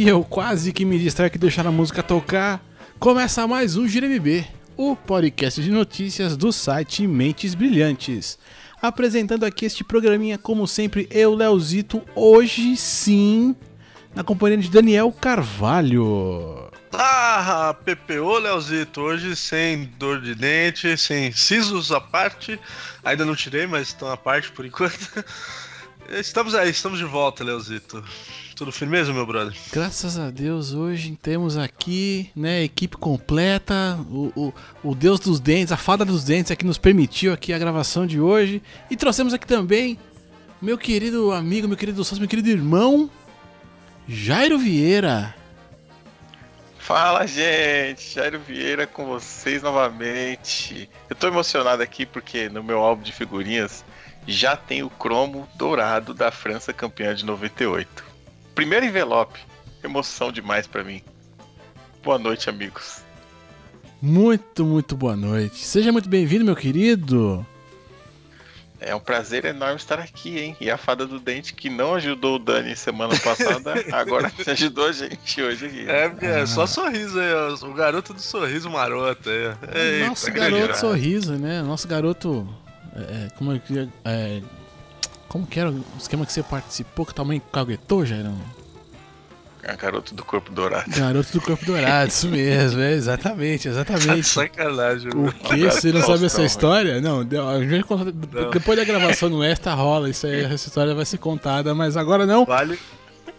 E eu quase que me distraio que deixar a música tocar. Começa mais um GireMB, o podcast de notícias do site Mentes Brilhantes. Apresentando aqui este programinha, como sempre, eu, Leozito, hoje sim, na companhia de Daniel Carvalho. Ah, PPO, Leozito, hoje sem dor de dente, sem sisos à parte. Ainda não tirei, mas estão à parte por enquanto. Estamos aí, estamos de volta, Leozito. Tudo firmeza, meu brother? Graças a Deus, hoje temos aqui, né, equipe completa, o, o, o Deus dos Dentes, a fada dos dentes é que nos permitiu aqui a gravação de hoje. E trouxemos aqui também meu querido amigo, meu querido sócio, meu querido irmão, Jairo Vieira. Fala, gente! Jairo Vieira com vocês novamente. Eu tô emocionado aqui porque no meu álbum de figurinhas já tem o cromo dourado da França campeã de 98. Primeiro envelope. Emoção demais para mim. Boa noite, amigos. Muito, muito boa noite. Seja muito bem-vindo, meu querido. É um prazer enorme estar aqui, hein? E a fada do dente que não ajudou o Dani semana passada, agora ajudou a gente hoje aqui. É, é só sorriso aí, ó. o garoto do sorriso maroto aí. Eita, Nosso garoto sorriso, né? Nosso garoto. É, como é que. É, como que era o esquema que você participou que também caguetou, Jairão? É garoto do corpo dourado. Garoto do corpo dourado, isso mesmo, é, exatamente, exatamente. Sacanagem, O que? Você não sabe essa história? Não, a gente depois da gravação no Extra rola, isso aí, essa história vai ser contada, mas agora não. Vale,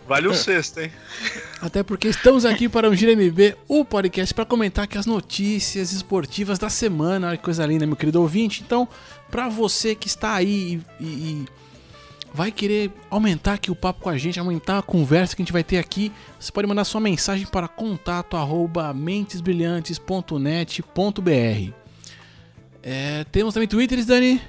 vale o sexto, hein? Até porque estamos aqui para o Gira MB, o podcast para comentar aqui as notícias esportivas da semana. Olha que coisa linda, meu querido ouvinte. Então, para você que está aí e, e vai querer aumentar aqui o papo com a gente, aumentar a conversa que a gente vai ter aqui, você pode mandar sua mensagem para contato@mentesbrilhantes.net.br. É, temos também Twitters, Dani?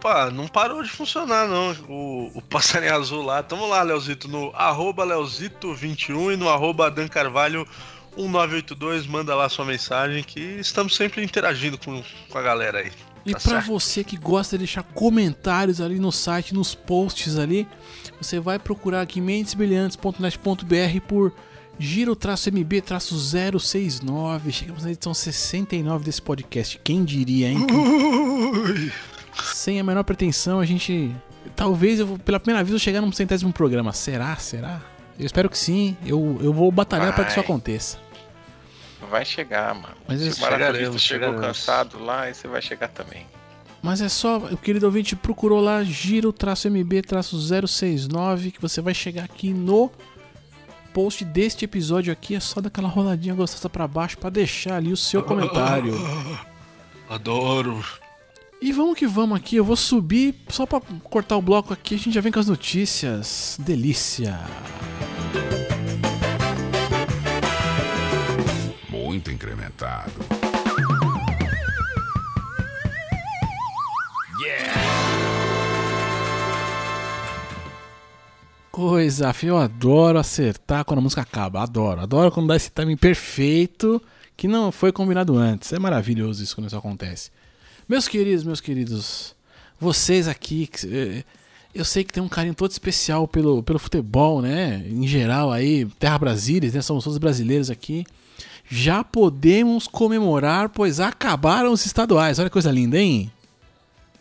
Pá, não parou de funcionar não, o, o passarinho azul lá. Tamo lá, Leozito, no arroba Leozito21 e no arroba Dan Carvalho 1982, manda lá sua mensagem que estamos sempre interagindo com, com a galera aí. E tá para você que gosta de deixar comentários ali no site, nos posts ali, você vai procurar aqui mentesbrilhantes.net.br por giro-mb-069. Chegamos na edição 69 desse podcast. Quem diria, hein? Ui. Sem a menor pretensão, a gente. Talvez eu, pela primeira vez eu chegar num centésimo programa. Será? Será? Eu espero que sim. Eu, eu vou batalhar para que isso aconteça. Vai chegar, mano. Mas Se esse o chegaremos, chegou chegaremos. cansado lá, aí você vai chegar também. Mas é só, o querido ouvinte procurou lá giro-mb-069 que você vai chegar aqui no post deste episódio aqui, é só daquela roladinha gostosa pra baixo pra deixar ali o seu comentário. Adoro. E vamos que vamos aqui, eu vou subir só pra cortar o bloco aqui, a gente já vem com as notícias. Delícia. Muito incrementado. Coisa, filho, eu adoro acertar quando a música acaba. Adoro, adoro quando dá esse timing perfeito que não foi combinado antes. É maravilhoso isso quando isso acontece. Meus queridos, meus queridos, vocês aqui, eh, eu sei que tem um carinho todo especial pelo, pelo futebol, né? Em geral aí, Terra Brasília, né? Somos todos brasileiros aqui. Já podemos comemorar, pois acabaram os estaduais. Olha que coisa linda, hein?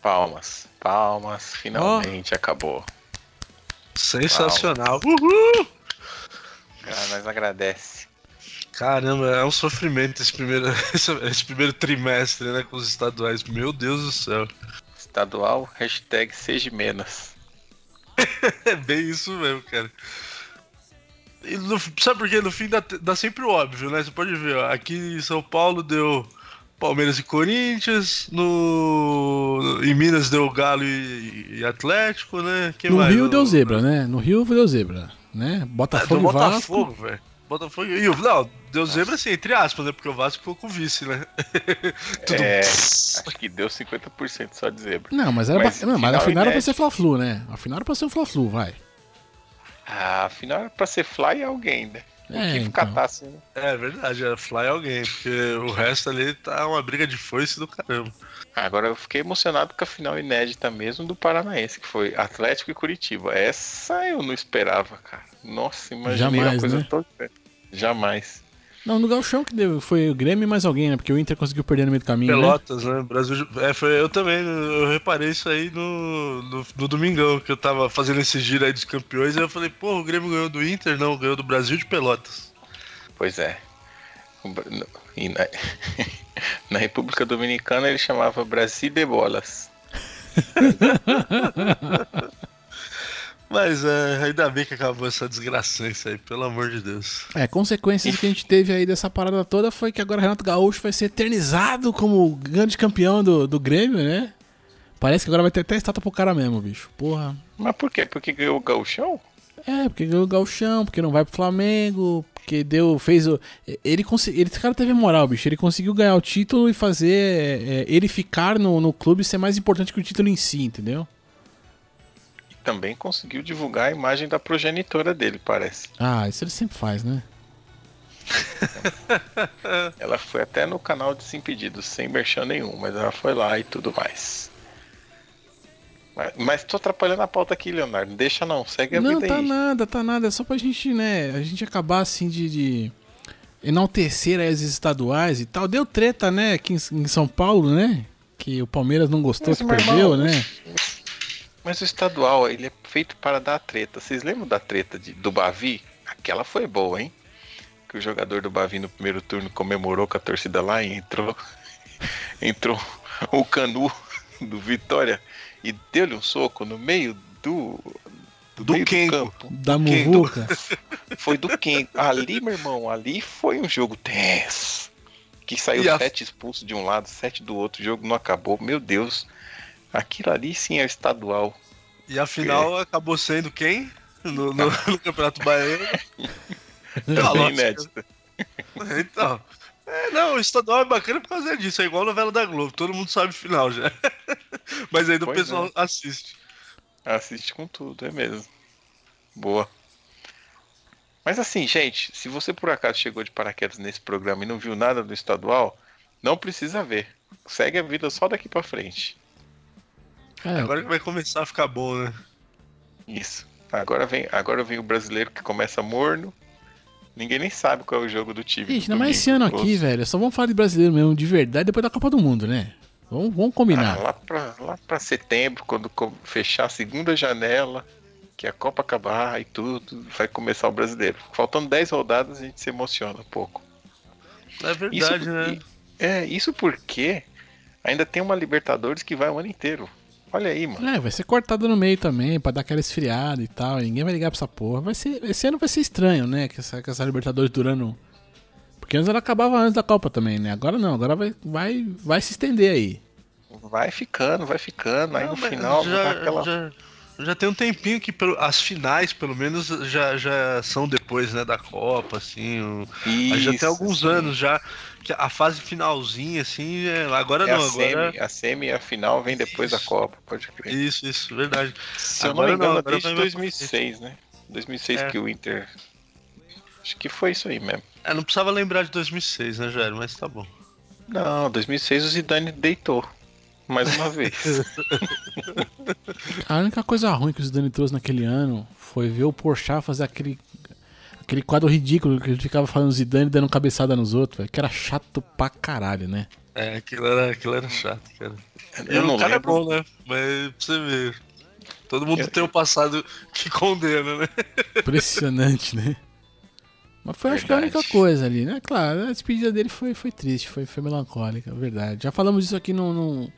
Palmas, palmas, finalmente acabou. Sensacional. Uhul. Ah, nós agradece. Caramba, é um sofrimento esse primeiro, esse, esse primeiro trimestre, né, com os estaduais. Meu Deus do céu. Estadual, hashtag seja menos. É bem isso mesmo, cara. No- sabe por quê? No fim dá, dá sempre o óbvio, né? Você pode ver, ó, aqui em São Paulo deu Palmeiras e Corinthians, no em Minas deu Galo e, e Atlético, né? Quem No mais? Rio No- deu zebra, né? No Rio deu zebra, né? É, Botafogo deu e Vasco. Botafogo, velho. Botafogo e o não, deu zebra assim, entre aspas, né? Porque o Vasco ficou com o vice, né? Tudo É, acho que deu 50% só de zebra. Não, mas era Mas pra, não, mas final afinal era pra ser Fla-Flu, né? Afinal era pra ser um Fla-Flu, vai. Ah, afinal era pra ser fly alguém, né? É, que então. catasse, né? É verdade, era fly alguém, porque o resto ali tá uma briga de foice do caramba. Agora eu fiquei emocionado com a final inédita mesmo do Paranaense, que foi Atlético e Curitiba. Essa eu não esperava, cara. Nossa, imaginei Jamais, uma coisa né? tão diferente. Jamais. Não, no Galchão que deu, foi o Grêmio e mais alguém, né? Porque o Inter conseguiu perder no meio do caminho, né? Pelotas, né? Brasil. É, foi, eu também, eu reparei isso aí no, no, no domingão, que eu tava fazendo esse giro aí dos campeões, e eu falei, pô, o Grêmio ganhou do Inter, não, ganhou do Brasil de Pelotas. Pois é. E na... na República Dominicana ele chamava Brasil de Bolas. Mas é, ainda bem que acabou essa desgraçança aí, pelo amor de Deus. É, consequências que a gente teve aí dessa parada toda foi que agora Renato Gaúcho vai ser eternizado como grande campeão do, do Grêmio, né? Parece que agora vai ter até estátua pro cara mesmo, bicho. Porra. Mas por quê? Porque ganhou o gauchão? É, porque ganhou o Galchão, porque não vai pro Flamengo, porque deu, fez o. Ele conseguiu. Esse cara teve moral, bicho. Ele conseguiu ganhar o título e fazer é, ele ficar no, no clube ser mais importante que o título em si, entendeu? Também conseguiu divulgar a imagem da progenitora dele, parece. Ah, isso ele sempre faz, né? Ela foi até no canal de Desimpedidos, sem merchan nenhum, mas ela foi lá e tudo mais. Mas, mas tô atrapalhando a pauta aqui, Leonardo. Deixa não, segue a Não, vida tá aí. nada, tá nada. É só pra gente, né? A gente acabar assim de. de enaltecer as estaduais e tal. Deu treta, né? Aqui em, São Paulo, né? Que o Palmeiras não gostou Mas, que perdeu, irmão, né? Mas o estadual, ele é feito para dar treta. Vocês lembram da treta de, do Bavi? Aquela foi boa, hein? Que o jogador do Bavi no primeiro turno comemorou com a torcida lá e entrou. entrou o Canu do Vitória e deu-lhe um soco no meio do. Do meio Kengo. campo. Da. Muvuca. Foi do Kengo. Ali, meu irmão, ali foi um jogo tenso. Que saiu E a- sete expulsos de um lado, sete do outro. O jogo não acabou. Meu Deus. Aquilo ali sim é o estadual. E a final acabou sendo quem? No, no- no Campeonato Baiano. Também inédita. Então. É, não, o estadual é bacana por causa disso. É igual a novela da Globo. Todo mundo sabe o final já. Mas ainda o Pois pessoal é. assiste. Assiste com tudo, é mesmo. Boa. Mas assim, gente, se você por acaso chegou de paraquedas nesse programa e não viu nada do estadual, não precisa ver. Segue a vida só daqui pra frente. É, Agora que vai começar a ficar bom, né? Isso. Agora vem, agora vem o brasileiro que começa morno. Ninguém nem sabe qual é o jogo do time. Gente, ainda mais esse ano aqui, velho. Só vamos falar de brasileiro mesmo, de verdade, depois da Copa do Mundo, né? Vamos, vamos Ah, combinar. lá, pra, lá pra setembro, quando fechar a segunda janela, que a Copa acabar e tudo, vai começar o brasileiro. Faltando 10 rodadas, a gente se emociona um pouco. É verdade, né? É, isso porque ainda tem uma Libertadores que vai o ano inteiro. Olha aí, mano. É, vai ser cortado no meio também, pra dar aquela esfriada e tal. Ninguém vai ligar pra essa porra. Vai ser, esse ano vai ser estranho, né? Que essa, que essa Libertadores durando. Porque antes ela acabava antes da Copa também, né? Agora não, agora vai, vai, vai se estender aí. Vai ficando, vai ficando. Aí Não, no mas final já, aquela. já, já tem um tempinho que pelo- as finais, pelo menos, já, já são depois, né, da Copa, assim. o- Aí já tem alguns sim. anos já. A fase finalzinha, assim, é, agora É não, a, agora. semi, a semi e a final vem depois da Isso. Copa, pode crer. Isso, isso, verdade. Se eu Agora não me engano, não, agora desde vai mais pra 2006, né? 2006 É. que o Inter. Acho que foi isso aí mesmo. É, não precisava lembrar de 2006, né, Jair? Mas tá bom. Não, 2006 o Zidane deitou. Mais uma vez. A única coisa ruim que o Zidane trouxe naquele ano foi ver o Porchat fazer aquele, aquele quadro ridículo que ele ficava falando Zidane dando cabeçada nos outros, velho, que era chato pra caralho, né? É, aquilo era, aquilo era chato, cara. E Eu o não cara lembro. é bom, né? Mas pra você ver. Todo mundo Eu- tem um passado que condena, né? Impressionante, né? Mas foi acho que a única coisa ali, né? Claro, a despedida dele foi, foi triste, foi, foi melancólica, é verdade. Já falamos isso aqui no, no,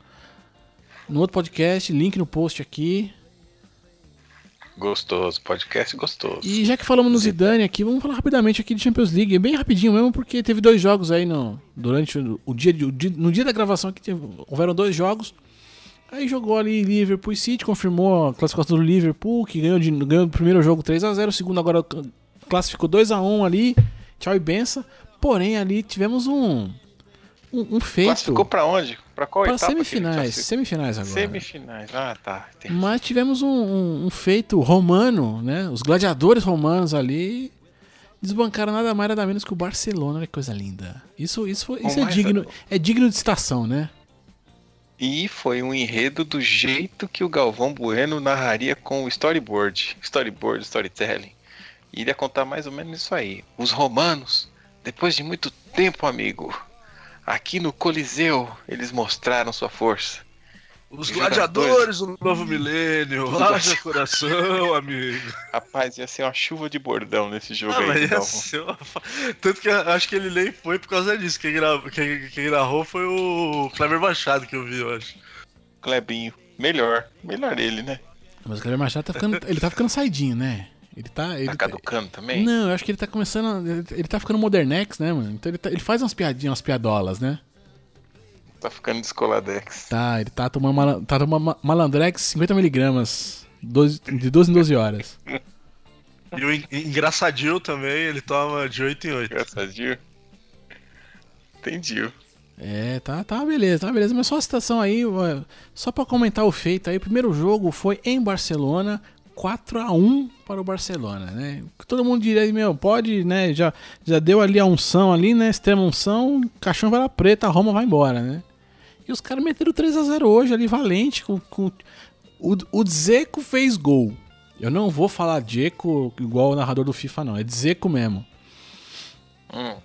no outro podcast, link no post aqui. Gostoso, podcast gostoso. E já que falamos no Zidane aqui, vamos falar rapidamente aqui de Champions League, bem rapidinho mesmo, porque teve dois jogos aí no, durante o, o dia, o dia- no dia da gravação aqui, teve, houveram dois jogos. Aí jogou ali Liverpool e City, confirmou a classificação do Liverpool, que ganhou, de, ganhou o primeiro jogo 3 a 0 o segundo agora classificou 2 a 1 ali, tchau e benção. Porém, ali tivemos um, um, um feito Classificou pra onde? Pra qual para etapa? semifinais, semifinais agora. Semifinais. Ah, tá. Entendi. Mas tivemos um, um- um feito romano, né? Os gladiadores romanos ali desbancaram nada mais nada menos que o Barcelona, olha que coisa linda. Isso, isso, foi- isso é mais- digno, é digno de citação, né? E foi um enredo do jeito que o Galvão Bueno narraria com o storyboard. Storyboard, storytelling. E ele ia contar mais ou menos isso aí. Os romanos, depois de muito tempo, amigo, aqui no Coliseu, eles mostraram sua força. Os gladiadores do novo milênio. Haja coração, amigo. Rapaz, ia ser uma chuva de bordão nesse jogo Ah, aí. ser uma Tanto que eu acho que ele nem foi por causa disso. Quem, gra... quem, quem narrou foi o Cleber Machado que eu vi, eu acho. Clebinho. Melhor. Melhor ele, né? Mas o Cleber Machado tá ficando, ele tá ficando saidinho, né? Ele tá. Ele Tá caducando também? Não, eu acho que ele tá começando. Ele, ele tá ficando modernex, né, mano? Então ele, tá- ele faz umas piadinhas, umas piadolas, né? Tá ficando descoladex. Tá, ele tá tomando, mala- tá tomando ma- malandrex 50mg. De 12 em 12 horas. E o en- engraçadinho também, ele toma de 8 em 8. Engraçadinho. Entendi. É, tá, tá beleza, tá beleza. Mas só a citação aí, só pra comentar o feito aí. O primeiro jogo foi em Barcelona, 4x1 para o Barcelona, né? Todo mundo diria, meu, pode, né? Já, já deu ali a unção ali, né? Extrema unção, caixão vai lá preta, a Roma vai embora, né? E os caras meteram 3x0 hoje ali, valente, com. com... O, o Dzeko fez gol. Eu não vou falar Dzeko igual o narrador do FIFA, não. É Dzeko mesmo. Hum.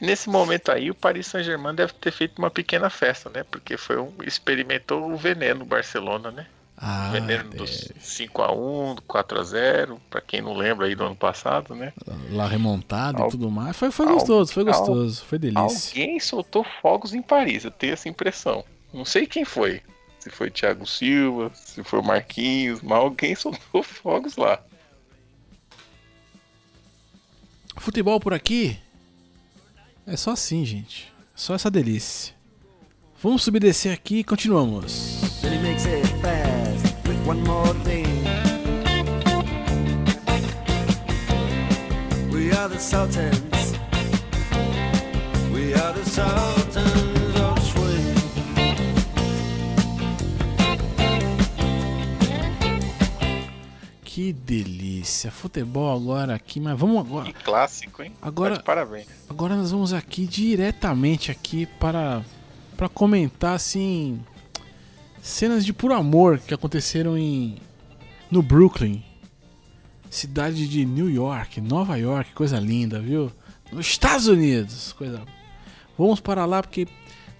Nesse momento aí, o Paris Saint-Germain deve ter feito uma pequena festa, né? Porque foi um, experimentou o veneno Barcelona, né? Ah, veneno dos 5x1, 4x0, pra quem não lembra aí do ano passado, né? lá remontado e Al- tudo mais. Foi, foi al- gostoso, foi al- gostoso, foi delícia. Alguém soltou fogos em Paris, eu tenho essa impressão. Não sei quem foi. Se foi Thiago Silva, se foi o Marquinhos, mas alguém soltou fogos lá. Futebol por aqui é só assim, gente. Só essa delícia. Vamos subir e descer aqui e continuamos. Makes it with one more thing. We are the Sultans. We are the Sultans of Swing. Que delícia. Futebol agora aqui, mas vamos agora. Que clássico, hein? Agora- Tá parabéns. Agora nós vamos aqui diretamente aqui para para comentar assim cenas de puro amor que aconteceram em no Brooklyn, cidade de New York, Nova York, coisa linda, viu? Nos Estados Unidos, coisa. Vamos para lá porque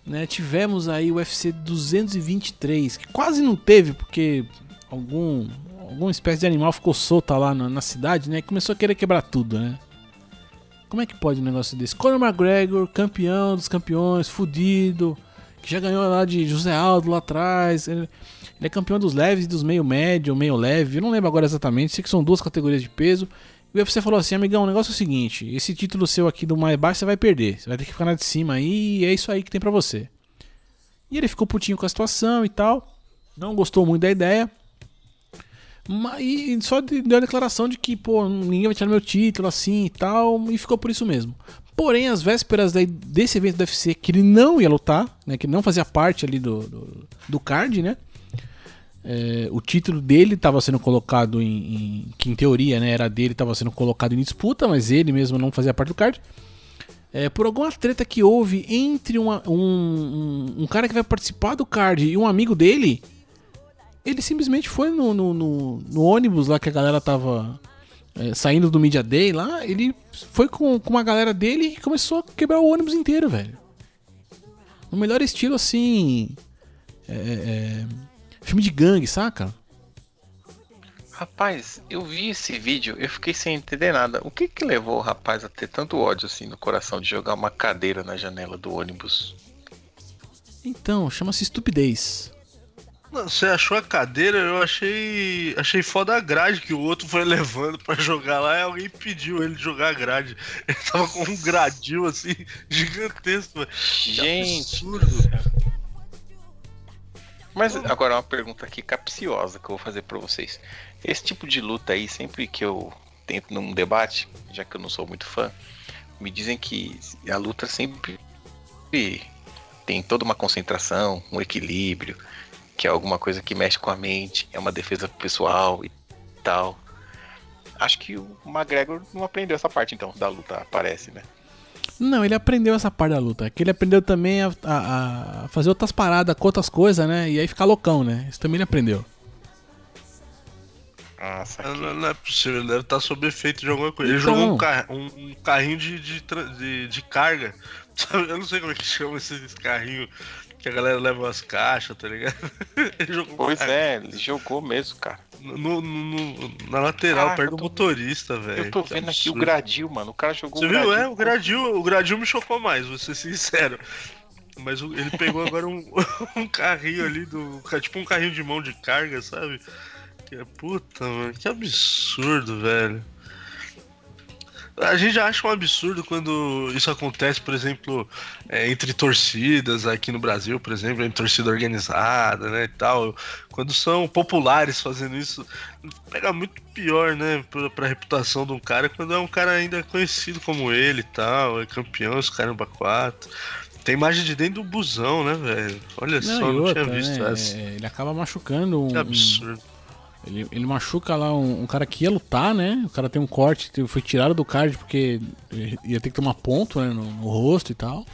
né, tivemos aí o UFC 223, que quase não teve porque algum alguma espécie de animal ficou solta lá na, na cidade, né? E começou a querer quebrar tudo, né? Como é que pode um negócio desse? Conor McGregor, campeão dos campeões, fudido, que já ganhou lá de José Aldo lá atrás. Ele, ele é campeão dos leves e dos meio médio, meio leve. Eu não lembro agora exatamente, sei que são duas categorias de peso. E o UFC falou assim: amigão, o negócio é o seguinte: esse título seu aqui do mais baixo você vai perder. Você vai ter que ficar na de cima aí e é isso aí que tem pra você. E ele ficou putinho com a situação e tal. Não gostou muito da ideia. Mas, e só de- deu a declaração de que, pô, ninguém vai tirar meu título assim e tal, e ficou por isso mesmo. Porém, às vésperas desse evento do UFC, que ele não ia lutar, né, que não fazia parte ali do, do, do card, né? É, o título dele estava sendo colocado em, em- que em teoria né, era dele, estava sendo colocado em disputa, mas ele mesmo não fazia parte do card. É, por alguma treta que houve entre uma- um, um, um cara que vai participar do card e um amigo dele, ele simplesmente foi no, no, no- no ônibus lá que a galera tava é, saindo do Media Day lá, ele foi com, com uma galera dele e começou a quebrar o ônibus inteiro, velho. No melhor estilo assim. é, é, filme de gangue, saca? Rapaz, eu vi esse vídeo, eu fiquei sem entender nada. O que que levou o rapaz a ter tanto ódio assim no coração de jogar uma cadeira na janela do ônibus? Então, chama-se estupidez. Você achou a cadeira, eu achei. Achei foda a grade que o outro foi levando pra jogar lá e alguém pediu ele de jogar a grade. Ele tava com um gradil assim, gigantesco. Gente, absurdo. Mas agora uma pergunta aqui capciosa que eu vou fazer pra vocês. Esse tipo de luta aí, sempre que eu tento num debate, já que eu não sou muito fã, me dizem que a luta sempre tem toda uma concentração, um equilíbrio, que é alguma coisa que mexe com a mente, é uma defesa pessoal e tal. Acho que o McGregor não aprendeu essa parte, então, da luta, parece, né? Não, ele aprendeu essa parte da luta. Que ele aprendeu também a, a- a fazer outras paradas com outras coisas, né? E aí ficar loucão, né? Isso também ele aprendeu. Nossa, Não, não é possível, ele deve estar sob efeito de alguma coisa. Ele Então. jogou um, carro- um- um carrinho de, de, de- de carga. Eu não sei como é que chama esses carrinhos que a galera leva as caixas, tá ligado? Pois carrinho é, ele jogou mesmo, cara. no, no- no- na lateral, Caraca, perto tô- motorista, velho. Eu tô Que vendo aqui o gradil, mano. O cara jogou Você o viu? É, o gradil, o gradil me chocou mais, vou ser sincero. Mas ele pegou agora um, um carrinho ali, do, tipo um carrinho de mão de carga, sabe? Que é puta, mano, que absurdo, velho. A gente já acha um absurdo quando isso acontece, por exemplo, é, entre torcidas aqui no Brasil, por exemplo, entre torcida organizada, né, e tal. Quando são populares fazendo isso, pega muito pior, né, pra, pra reputação de um cara, quando é um cara ainda conhecido como ele e tal, é campeão, os caramba 4. Tem imagem de dentro do busão, né, velho? Olha só, e não outra, tinha visto né, essa. é, Ele acaba machucando um. Que um- absurdo. Ele, ele machuca lá um, um cara que ia lutar, né? O cara tem um corte, te- foi tirado do card porque ia ter que tomar ponto né, no, no rosto e tal.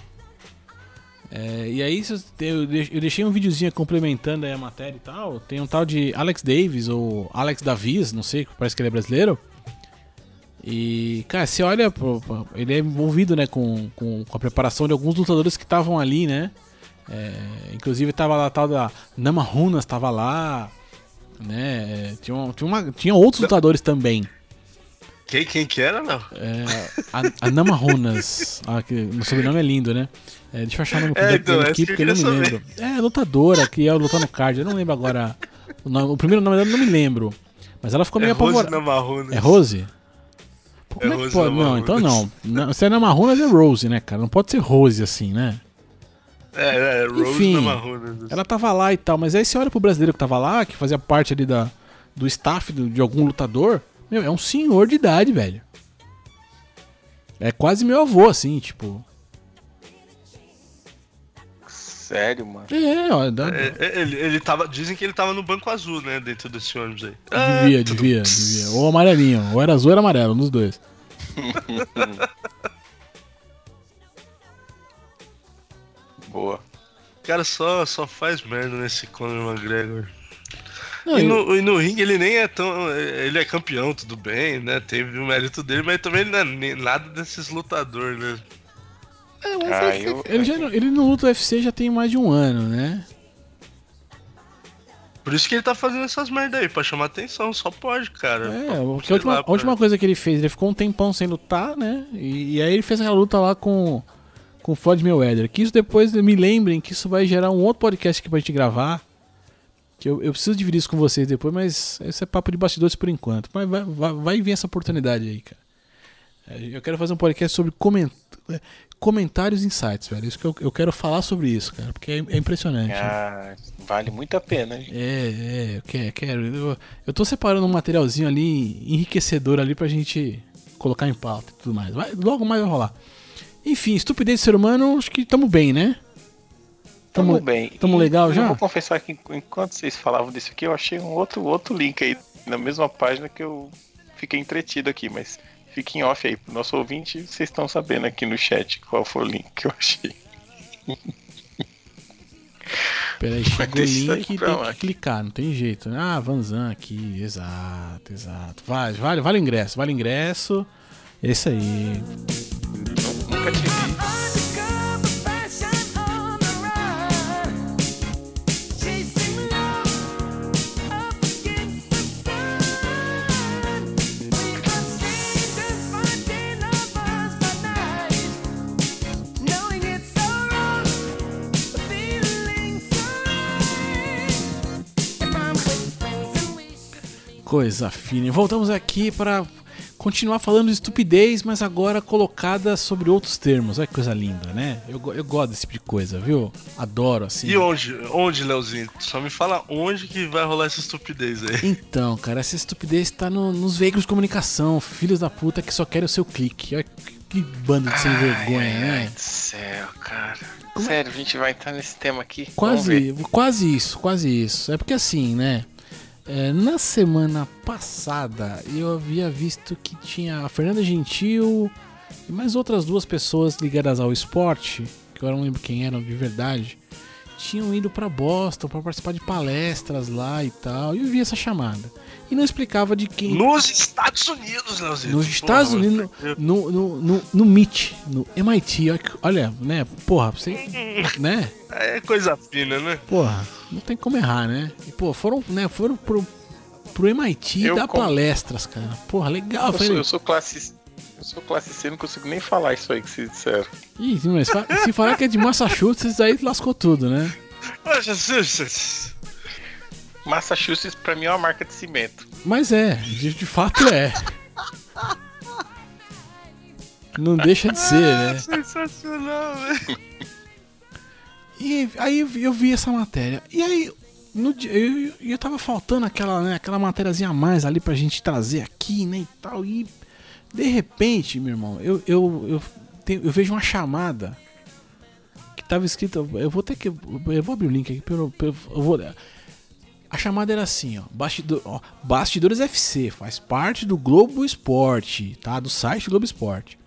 É, e aí eu, eu deix- eu deixei um videozinho complementando a matéria e tal. Tem um tal de Alex Davis ou Alex Davis, não sei, parece que ele é brasileiro. E, cara, você olha, ele é envolvido, né, com, com, com a preparação de alguns lutadores que estavam ali, né? É, inclusive tava lá a tal da Nama Runas, tava lá, né? é, Tinha, tinha, uma- tinha outros lutadores também. Quem, quem que era, não? É, a, a Nama Runas, ah, que, o sobrenome é lindo, né? É, deixa eu achar o nome É, então, aqui, que eu porque eu não me lembro. É, lutadora, que ia lutar no card, eu não lembro agora. O, nome- o primeiro nome dela eu não me lembro. Mas ela ficou É meio Rose apavorada. É Rose? Pô, como É é que Rose pode? Não, então não. não. Se é Namarunas é Rose, né, cara? Não pode ser Rose assim, né? É, é, Rose Enfim, Namarrona. Ela tava lá e tal, mas aí você olha pro brasileiro que tava lá, que fazia parte ali da, do staff do- de algum lutador, meu, é um senhor de idade, velho. É quase meu avô, assim, tipo. Sério, mano. É, ó, dá- É, é, ele, ele tava, dizem que ele tava no banco azul, né? Dentro desse ônibus aí. devia, Ah, tudo- devia, devia. Ou amarelinho, ou era azul ou era amarelo, um dos dois. Boa. O cara só, só faz merda nesse Conor McGregor. Não, E eu- no, e no ringue ele nem é tão. Ele é campeão, tudo bem, né? Teve o mérito dele, mas também ele não é nada desses lutadores, né? é, mas Ah, é- eu- ele, já, não- ele não luta UFC já tem mais de um ano, né? Por isso que ele tá fazendo essas merda aí, pra chamar atenção, só pode, cara. É, porque a última, lá, a última coisa que ele fez, ele ficou um tempão sem lutar, né? E, e aí ele fez aquela luta lá com, com o Floyd Mayweather. Que isso depois me lembrem que isso vai gerar um outro podcast aqui pra gente gravar. Que eu, eu preciso dividir isso com vocês depois, mas esse é papo de bastidores por enquanto. Mas vai, vai, vai vir essa oportunidade aí, cara. É, Eu quero fazer um podcast sobre coment, é, comentários e insights, velho. Isso que eu, eu quero falar sobre isso, cara, porque é, é impressionante. Ah, vale muito a pena, hein? É, é, eu quero. quero. Eu, eu tô separando um materialzinho ali, enriquecedor ali pra gente colocar em pauta e tudo mais. Vai, logo mais vai rolar. Enfim, estupidez do ser humano, acho que tamo bem, né? Tamo bem. tamo legal eu já? vou confessar que enquanto vocês falavam disso aqui, eu achei um outro, outro link aí na mesma página que eu fiquei entretido aqui, mas fiquem off aí pro nosso ouvinte, vocês estão sabendo aqui no chat qual foi o link que eu achei. Peraí, chegou o link e tem lá. que clicar, não tem jeito. né? Ah, Vanzan aqui, exato, exato. Vale, vale, vale o ingresso, vale o ingresso. Esse aí. Coisa fina. Voltamos aqui para continuar falando de estupidez, mas agora colocada sobre outros termos. Olha que coisa linda, né? Eu, eu gosto desse tipo de coisa, viu? Adoro, assim. E onde? Onde, Leozinho? Só me fala onde que vai rolar essa estupidez aí. Então, cara, essa estupidez tá no- nos veículos de comunicação, filhos da puta que só querem o seu clique. Olha que, que bando de sem vergonha, ai, né? Ai do céu, cara. Como é- Sério, a gente vai entrar nesse tema aqui. Quase, quase isso, quase isso. É porque assim, né? É, na semana passada eu havia visto que tinha a Fernanda Gentil e mais outras duas pessoas ligadas ao esporte, que eu não lembro quem eram de verdade, tinham ido pra Boston pra participar de palestras lá e tal. E eu vi essa chamada. E não explicava de quem. Nos Estados Unidos, Leozito. Nos Estados Porra, Unidos, no, no, no, no MIT, no MIT, olha, né, porra, você, né, É coisa fina, né? porra, não tem como errar, né? E, pô, foram, né, foram pro, pro MIT Eu dar com- palestras, cara. Porra, legal. Eu falei, sou, eu sou classe. Eu sou classe C, não consigo nem falar isso aí que vocês disseram. Ih, mas fa- se falar que é de Massachusetts, aí lascou tudo, né? Massachusetts. Pra mim é uma marca de cimento. Mas é, de, de fato é. Não deixa de ser, né? Sensacional, velho. E aí eu vi- essa matéria. E aí, no dia, eu, eu tava faltando aquela, né, aquela matériazinha a mais ali pra gente trazer aqui, né, e tal. E de repente, meu irmão, eu, eu, eu, tenho- eu vejo uma chamada que tava escrita. Eu vou ter que. Eu vou abrir o link aqui pelo. pelo eu vou, a chamada era assim, ó, bastidor, ó, Bastidores FC, faz parte do Globo Esporte, tá? Do site Globo Esporte.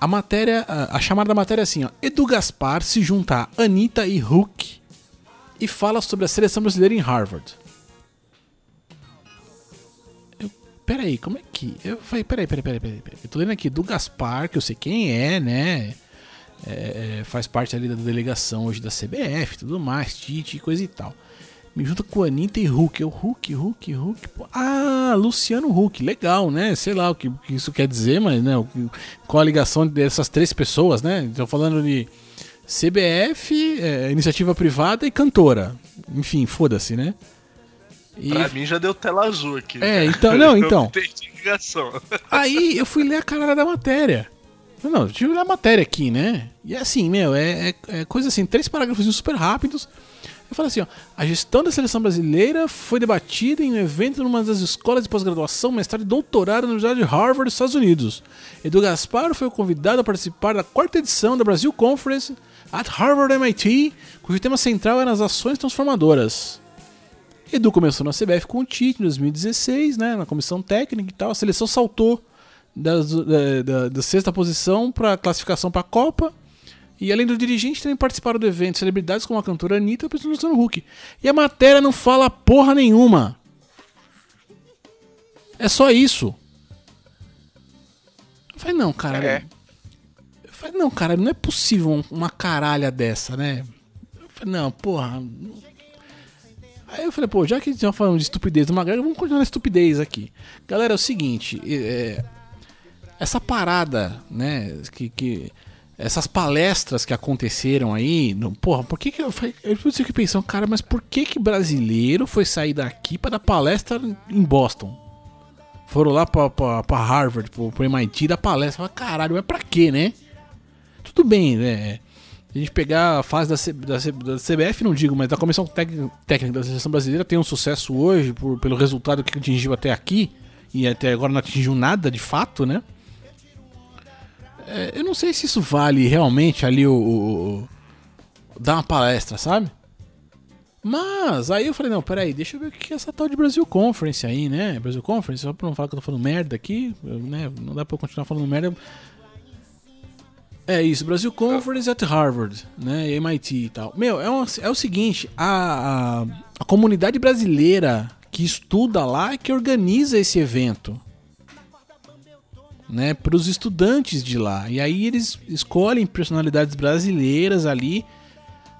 A matéria, a, a chamada da matéria é assim, ó. Edu Gaspar se junta a Anitta e Hulk e fala sobre a seleção brasileira em Harvard. Eu, peraí, como é que. Eu falei, peraí, peraí, peraí, peraí, peraí. Eu tô lendo aqui Edu Gaspar, que eu sei quem é, né? É, é, faz parte ali da delegação hoje da CBF tudo mais, Tite e coisa e tal. Me junta com Anitta e Hulk. Eu, Hulk, Hulk, Hulk. pô. Ah, Luciano Hulk. Legal, né? Sei lá o que, o que isso quer dizer, mas né, que- qual a ligação dessas três pessoas, né? Estou falando de CBF, é, iniciativa privada e cantora. Enfim, foda-se, né? E Pra mim já deu tela azul aqui. É, então- não, então. Aí eu fui ler a cara da matéria. Não, deixa eu ler a matéria aqui, né? E é assim, meu, é, é- é coisa assim, três parágrafos super rápidos. Eu falo assim, ó, a gestão da seleção brasileira foi debatida em um evento numa das escolas de pós-graduação, mestrado e doutorado na Universidade de Harvard, Estados Unidos. Edu Gaspar foi convidado a participar da quarta edição da Brasil Conference at Harvard MIT, cujo tema central era as ações transformadoras. Edu começou na CBF com o Tite em 2016, né, na comissão técnica e tal. A seleção saltou da, da, da- da sexta posição para classificação para a Copa. E além do dirigente, também participaram do evento celebridades como a cantora Anitta e o presidente Luciano Huck. E a matéria não fala porra nenhuma. É só isso. Eu falei, não, caralho. É. Eu falei, não, cara, não é possível um- uma caralha dessa, né? Eu falei, não, porra. Aí eu falei, pô, já que a gente tá falando de estupidez do McGregor, vamos continuar na estupidez aqui. Galera, é o seguinte, é, essa parada, né, que, que essas palestras que aconteceram aí, não, porra, por que que eu eu fiquei pensando, cara, mas por que que brasileiro foi sair daqui pra dar palestra em Boston? Foram lá pra, pra, pra Harvard, pro, pro MIT, dar palestra. Falei, Caralho, mas pra quê, né? Tudo bem, né? Se a gente pegar a fase da, C- da, C- da CBF, não digo, mas da Comissão Tec- Técnica da Seleção Brasileira tem um sucesso hoje por- pelo resultado que atingiu até aqui, e até agora não atingiu nada de fato, né? É, eu não sei se isso vale realmente ali o, o- o- dar uma palestra, sabe? Mas aí eu falei, não, peraí, deixa eu ver o que é essa tal de Brasil Conference aí, né? Brasil Conference, só pra não falar que eu tô falando merda aqui, né? Não dá pra eu continuar falando merda. É isso, Brasil Conference at Harvard, né? MIT e tal. Meu, é, é o seguinte, a, a, a comunidade brasileira que estuda lá é que organiza esse evento. Né, para os estudantes de lá. E aí eles escolhem personalidades brasileiras ali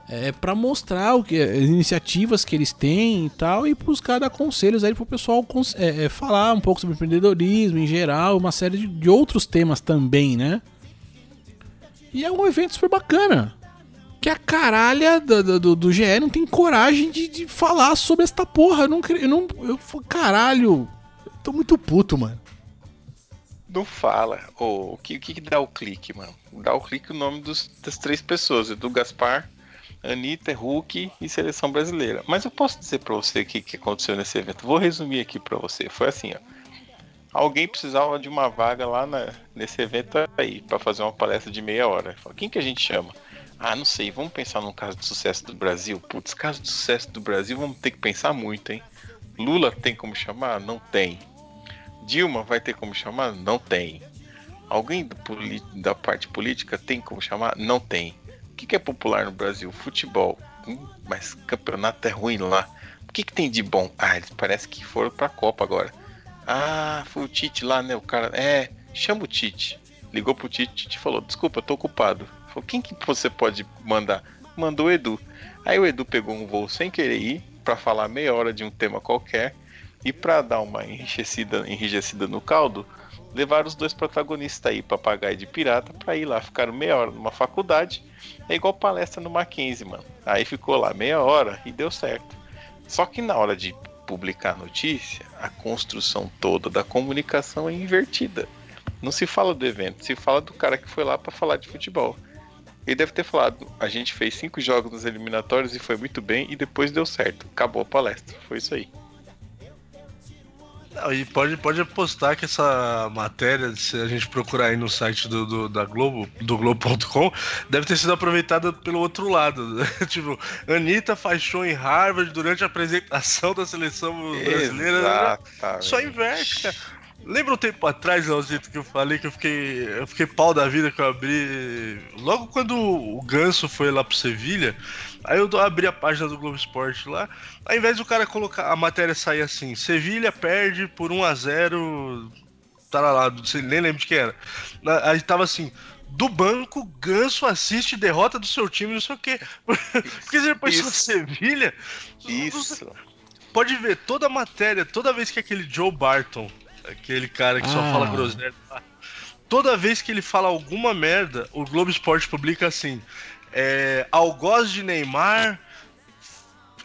é, para mostrar o que, as iniciativas que eles têm e tal, e buscar dar conselhos aí pro pessoal cons- é, é, falar um pouco sobre empreendedorismo em geral, uma série de, de outros temas também, né? E é um evento super bacana. Que a caralha do, do, do- GE não tem coragem de, de falar sobre esta porra. Eu não. Eu não eu, caralho. Eu tô muito puto, mano. Não fala. Ô, o que, o que dá o clique, mano? Dá o clique o nome dos, das três pessoas: Edu Gaspar, Anitta, Hulk e Seleção Brasileira. Mas eu posso dizer pra você o que, que aconteceu nesse evento. Vou resumir aqui pra você. Foi assim, ó. Alguém precisava de uma vaga lá na- nesse evento aí, pra fazer uma palestra de meia hora. Quem que a gente chama? Ah, não sei, vamos pensar num caso de sucesso do Brasil? Putz, caso de sucesso do Brasil, vamos ter que pensar muito, hein? Lula tem como chamar? Não tem. Dilma vai ter como chamar? Não tem. Alguém da parte política tem como chamar? Não tem. O que, que é popular no Brasil? Futebol. Hum, mas campeonato é ruim lá. O que, que tem de bom? Ah, eles parece que foram pra Copa agora. Ah, foi o Tite lá, né? O cara. É, chama o Tite. Ligou pro Tite, Tite falou: Desculpa, tô ocupado. Falou: Quem que você pode mandar? Mandou o Edu. Aí o Edu pegou um voo sem querer ir pra falar meia hora de um tema qualquer e pra dar uma enriquecida, enrijecida no caldo, levaram os dois protagonistas aí, papagaio de pirata, pra ir lá. Ficaram meia hora numa faculdade. É igual palestra no Mackenzie, mano. Aí ficou lá meia hora e deu certo. Só que na hora de publicar notícia, a construção toda da comunicação é invertida. Não se fala do evento, se fala do cara que foi lá pra falar de futebol. Ele deve ter falado: a gente fez cinco jogos nos eliminatórios e foi muito bem, e depois deu certo. Acabou a palestra. Foi isso aí. Não, e pode, pode apostar que essa matéria, se a gente procurar aí no site do, do- da Globo, do Globo.com, deve ter sido aproveitada pelo outro lado. né? tipo, Anitta faz show em Harvard durante a apresentação da seleção brasileira. Exatamente. Só inverte, cara. Lembra um tempo atrás, Leozito, que eu falei que eu fiquei, eu fiquei pau da vida que eu abri. Logo quando o Ganso foi lá pro Sevilha, aí eu abri a página do Globo Esporte lá. Ao invés do cara colocar a matéria sair assim: Sevilha perde por 1 a 0 Tá lá, não sei, nem lembro de quem era. Aí tava assim. Do banco, Ganso assiste derrota do seu time, não sei o quê. Porque depois Isso. Sevilha. Isso. Pode ver, toda a matéria, toda vez que aquele Joe Barton, aquele cara que só Ah. fala groselha, toda vez que ele fala alguma merda, o Globo Esporte publica assim: é, algoz de Neymar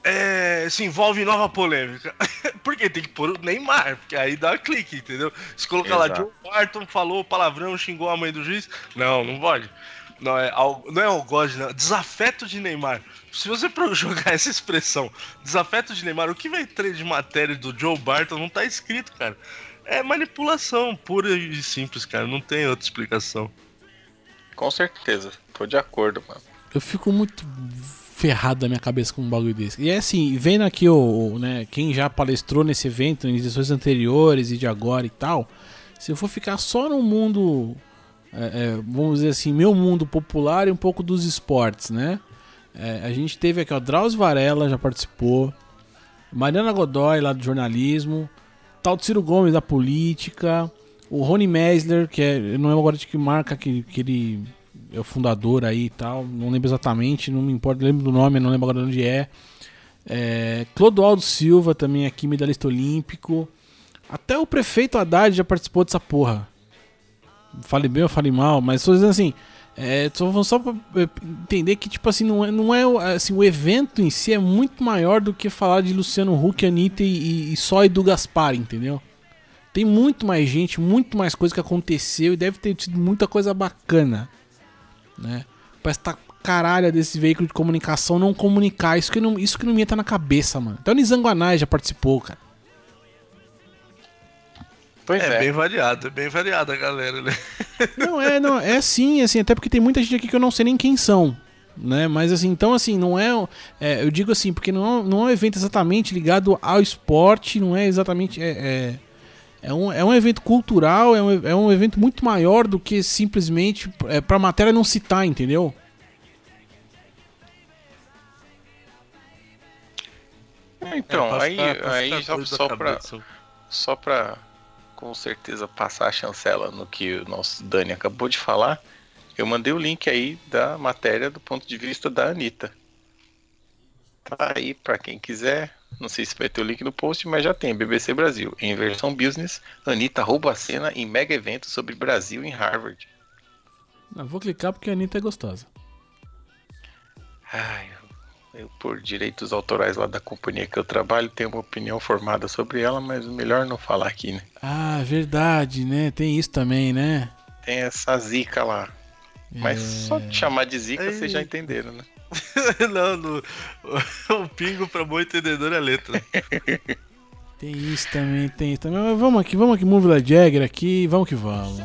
é, se envolve em nova polêmica. porque tem que pôr o Neymar, porque aí dá clique, entendeu? Se colocar lá. Joe Barton falou palavrão, xingou a mãe do juiz, não, não pode. Não é, não é algoz, não. Desafeto de Neymar. Se você pro- jogar essa expressão, desafeto de Neymar, o que vai ter de matéria do Joe Barton não tá escrito, cara. É manipulação pura e simples, cara. Não tem outra explicação. Com certeza. Tô de acordo, mano. Eu fico muito ferrado da minha cabeça com um bagulho desse. E é assim, vendo aqui o, o, né, quem já palestrou nesse evento em edições anteriores e de agora e tal, se eu for ficar só no mundo, é, é, vamos dizer assim, meu mundo popular e um pouco dos esportes, né? É, a gente teve aqui, ó, Drauzio Varela já participou, Mariana Godoy lá do jornalismo, tal Ciro Gomes da política, o Rony Meisler, que é, eu não lembro agora de que marca que, que ele é o fundador aí e tal, não lembro exatamente, não me importa, lembro do nome, não lembro agora de onde é. é Clodoaldo Silva também aqui, medalhista olímpico. Até o prefeito Haddad já participou dessa porra. Fale bem ou fale mal, mas tô dizendo assim, é, só, só pra é, entender que, tipo assim, não é, não é assim, o evento em si é muito maior do que falar de Luciano Huck, Anitta e, e, só Edu Gaspar, entendeu? Tem muito mais gente, muito mais coisa que aconteceu e deve ter tido muita coisa bacana, né? Pra esta caralha desse veículo de comunicação não comunicar, isso que não, isso que não me entra na cabeça, mano. Até o Nizanguanai já participou, cara. Pois É, é. bem variado, é bem variado a galera, né? Não, é, não, é sim, assim, até porque tem muita gente aqui que eu não sei nem quem são, né? Mas assim, então assim, não é, é, eu digo assim, porque não, é- não é um evento exatamente ligado ao esporte, não é exatamente, é, é, é um, é um evento cultural, é um, é um evento muito maior do que simplesmente é, pra matéria não citar, entendeu? Então, É, pra aí, aí só, só pra, só pra com certeza passar a chancela no que o nosso Dani acabou de falar, eu mandei o link aí da matéria do ponto de vista da Anitta. Tá aí pra quem quiser. Não sei se vai ter o link no post, mas já tem. BBC Brasil. Em versão business, Anitta rouba a cena em mega evento sobre Brasil em Harvard. Eu vou clicar porque a Anitta é gostosa. Ai, eu, por direitos autorais lá da companhia que eu trabalho, tenho uma opinião formada sobre ela, mas melhor não falar aqui, né? Ah, verdade, né? Tem isso também, né? Tem essa zica lá. Mas só de chamar de zica, vocês já entenderam, né? não, no, o pingo pra bom entendedor é letra. Tem isso também, tem isso também. Mas vamos aqui, vamos aqui, Move La Jagger aqui, vamos que vamos.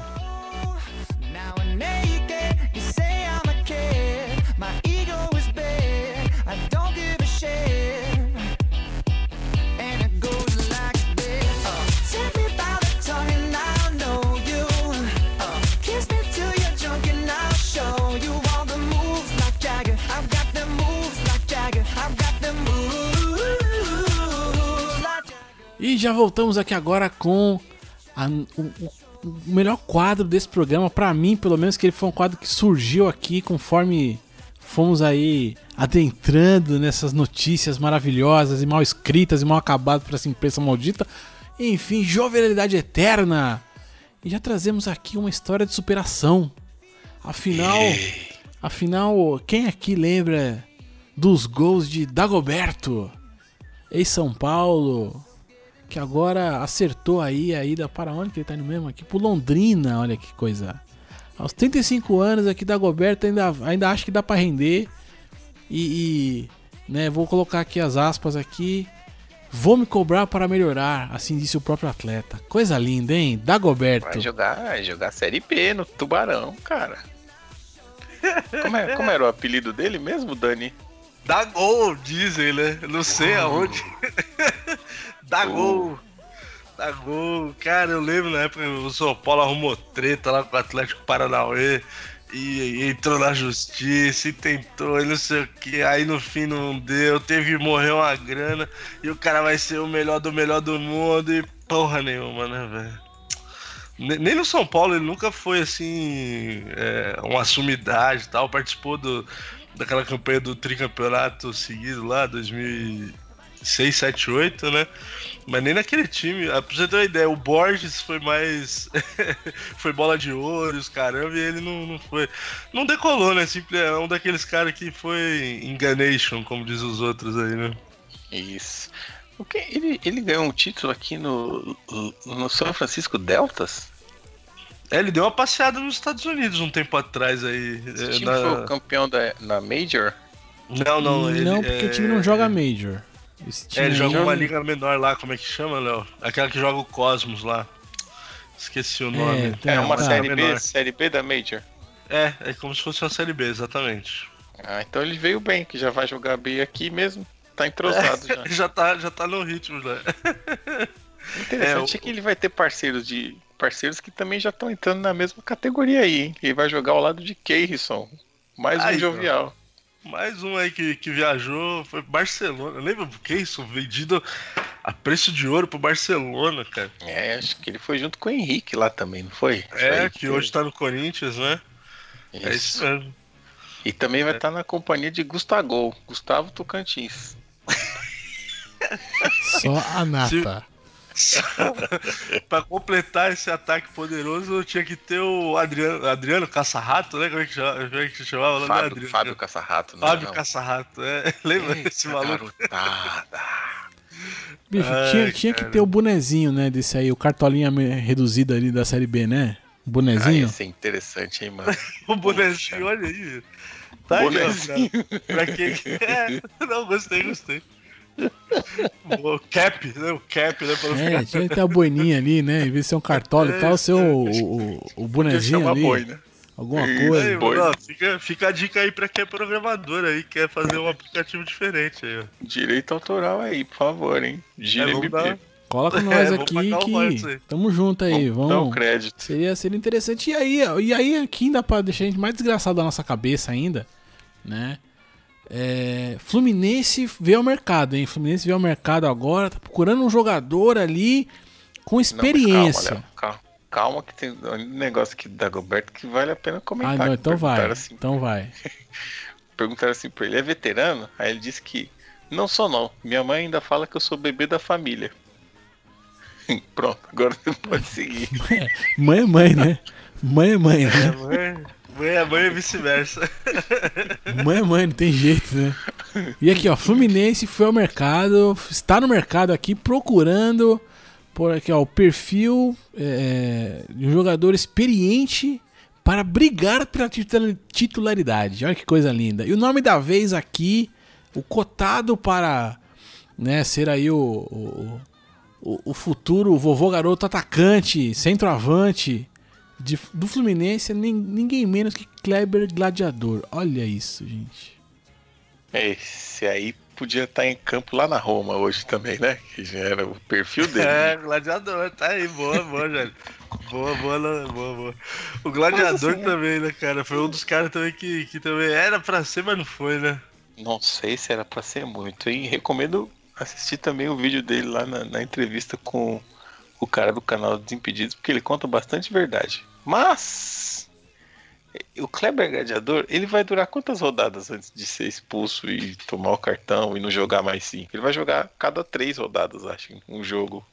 E já voltamos aqui agora com a- o, o- melhor quadro desse programa, pra mim, pelo menos, que ele foi um quadro que surgiu aqui conforme fomos aí adentrando nessas notícias maravilhosas e mal escritas e mal acabadas por essa imprensa maldita. Enfim, jovialidade eterna. E já trazemos aqui uma história de superação. Afinal, afinal, quem aqui lembra dos gols de Dagoberto? Ex-São Paulo, que agora acertou aí a ida para onde que ele tá indo mesmo? Aqui pro Londrina, olha que coisa. Aos 35 anos aqui Dagoberto ainda, ainda acho que dá para render. E, e, né, vou colocar aqui as aspas aqui. Vou me cobrar para melhorar, assim disse o próprio atleta. Coisa linda, hein? Dagoberto. Vai jogar, vai jogar Série B no Tubarão, cara. Como, é- como era o apelido dele mesmo, Dani? Dá gol, dizem, né? Não sei aonde. Dá gol. Dá gol. Cara, eu lembro na época o São Paulo arrumou treta lá com o Atlético Paranauê. E, e entrou na justiça e tentou, e não sei o que. Aí no fim não deu. Teve que morrer uma grana. E o cara vai ser o melhor do melhor do mundo. E porra nenhuma, né, velho? Ne- Nem no São Paulo ele nunca foi assim. É, uma sumidade e tal. Participou do, daquela campanha do tricampeonato seguido lá, 2006, 7, 8, né? Mas nem naquele time. ah, Pra você ter uma ideia, o Borges foi mais. foi bola de ouro, os caramba, e ele não, não foi. Não decolou, né? Simple, é um daqueles caras que foi enganation, como diz os outros aí, né? Isso. O que, ele, ele ganhou um título aqui no, no São Francisco Deltas? É, ele deu uma passeada nos Estados Unidos um tempo atrás aí. Esse é, time na- foi o campeão da, na Major? Não, não, ele, Não, porque é... o time não joga Major. Time É, ele joga uma liga menor lá, como é que chama, Léo? Aquela que joga o Cosmos lá. Esqueci o nome. É, É, uma tá. série B, menor. série B da Major. É, é como se fosse uma série B, exatamente. Ah, então ele veio bem, que já vai jogar B aqui mesmo. Tá entrosado já. já, tá, já tá no ritmo, né? Interessante é, o- que ele vai ter parceiros de parceiros que também já estão entrando na mesma categoria aí, hein? Ele vai jogar ao lado de Keirson. Mais um Aí, jovial. Mais um aí que, que viajou foi pro Barcelona. Lembra o que é isso? Vendido a preço de ouro pro Barcelona, cara. É, acho que ele foi junto com o Henrique lá também, não foi? É, Foi- que hoje tá no Corinthians, né? É isso mesmo. E também vai estar na companhia de Gustavo, Gustavo Tocantins. Só a nata. pra completar esse ataque poderoso, tinha que ter o Adriano, Adriano Caçarrato, né? Como é que chama- como é que chamava? Fábio, Adriano? Fábio Caçarrato, não Fábio não. Caçarrato, é. Lembra Eita, esse maluco? garotada. Bicho, Ai, tinha, tinha que ter o bonezinho, né? Desse aí, o cartolinha reduzido ali da série B, né? O Ah, bonezinho. ia ser interessante, hein, mano. O bonezinho, olha aí. Tá aí, ó, Bonezinho. pra, pra quem é, Não, gostei, gostei. O cap, né? O cap, né? Pra não É, ficar... tinha que ter a boininha ali, né? Em vez de ser um cartola e tal, ser o, o, o bonezinho ali. boi, né? Alguma Aí, Aí, coisa. Boi. ó, fica, fica a dica aí pra quem é programador aí, quer fazer um aplicativo diferente aí, ó. Direito autoral aí, por favor, hein? Gira É, É, nós vamos aqui que aí. tamo junto aí. Vamos dar um crédito. Seria, seria interessante. E aí, e aí aqui ainda pra deixar a gente mais desgraçado da nossa cabeça ainda, né? É, Fluminense veio ao mercado, hein? Fluminense veio ao mercado agora, tá procurando um jogador ali com Não, experiência. calma, Léo, calma, calma que tem um negócio aqui da Goberto que vale a pena comentar. ah, não, então vai. perguntaram Assim, Então vai. perguntaram assim pra ele, é veterano? Aí ele disse que não sou não. Minha mãe ainda fala que eu sou bebê da família. Pronto, agora você pode seguir. Mãe é mãe, né? Mãe é mãe, É, né? mãe, mãe é mãe e vice-versa. Mãe é mãe, não tem jeito, né? E aqui, ó, Fluminense foi ao mercado, está no mercado aqui procurando por aqui, ó, o perfil é, de um jogador experiente para brigar pela titula- titularidade. Olha que coisa linda. E o nome da vez aqui, o cotado para né, ser aí o, o, o, o futuro vovô garoto atacante, centroavante de- do Fluminense, é nin- ninguém menos que Kleber Gladiador. Olha isso, gente. Esse aí podia estar em campo lá na Roma hoje também, né? Que já era o perfil dele. É, gladiador, tá aí, boa, boa, velho. Boa, boa, boa, boa. O gladiador assim, também, né, cara? Foi um dos caras também que, que também era pra ser, mas não foi, né? Não sei se era pra ser muito, hein? Recomendo assisti também o vídeo dele lá na, na entrevista com o cara do canal Desimpedidos, porque ele conta bastante verdade. Mas o Kleber Gladiador, ele vai durar quantas rodadas antes de ser expulso e tomar o cartão e não jogar mais cinco? Ele vai jogar cada três rodadas, acho, um jogo.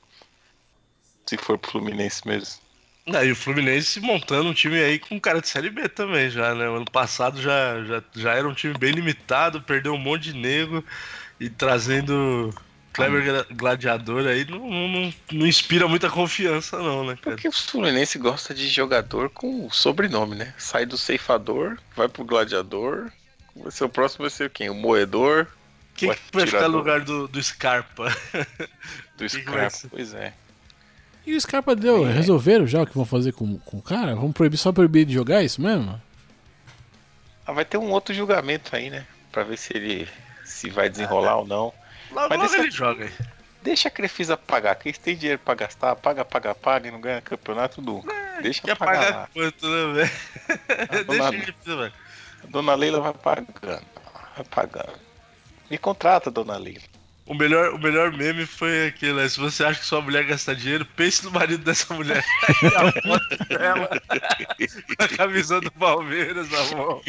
Se for pro Fluminense mesmo. Aí o Fluminense montando um time aí com cara de Série B também já, né? O ano passado já, já, já era um time bem limitado, perdeu um monte de nego e trazendo Kleber Gladiador aí não, não, não, não inspira muita confiança não, né, cara? Porque o Fluminense gosta de jogador com sobrenome, né? Sai do ceifador, vai pro gladiador. Vai ser o próximo vai ser quem? O moedor Quem o que vai ficar no lugar do, do Scarpa? do Scarpa. Pois é. E o Scarpa deu, É. resolveram já o que vão fazer com, com o cara? Vão proibir só proibir de jogar isso mesmo? Ah, vai ter um outro julgamento aí, né? Pra ver se ele se vai desenrolar ou não. Logo, Mas logo deixa- ele joga aí. Deixa a Crefisa pagar, que eles têm dinheiro pra gastar, paga, paga, paga e não ganha campeonato nunca. Deixa Quer pagar pagar quanto, né, velho? Ah, Deixa ele, velho. A dona Leila vai pagando, vai pagando. Me contrata, dona Leila. O melhor, o melhor meme foi aquele, né? Se você acha que sua mulher gasta dinheiro, pense no marido dessa mulher. A foto dela com a camisa do Palmeiras na mão.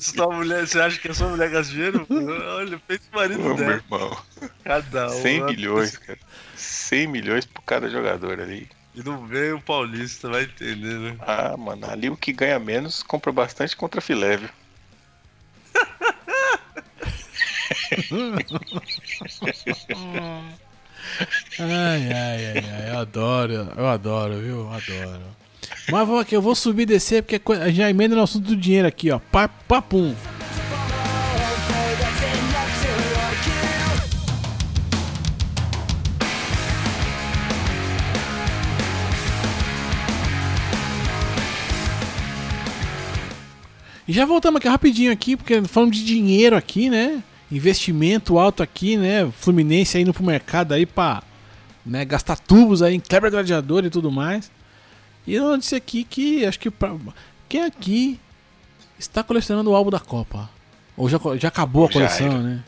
Sua mulher, você acha que a sua mulher gasta dinheiro? Olha, pense no marido Ô, meu dela. irmão. Cada um. 100 né? milhões, cara. 100 milhões por cada jogador ali. E não vem o Paulista, vai entender, né? Ah, mano, ali o que ganha menos compra bastante contra filé, viu? Ai, ai, ai, ai, eu adoro, eu adoro, viu? Eu adoro. Mas vou aqui, eu vou subir e descer porque é já emenda no assunto do dinheiro aqui, ó. Pa- Papum. E já voltamos aqui rapidinho aqui, porque falando de dinheiro aqui, né? Investimento alto aqui, né? Fluminense indo pro mercado aí pra né, gastar tubos aí em Kleber Gladiador e tudo mais. E eu disse aqui que acho que pra, quem aqui está colecionando o álbum da Copa? Ou já, já acabou a coleção, era. né?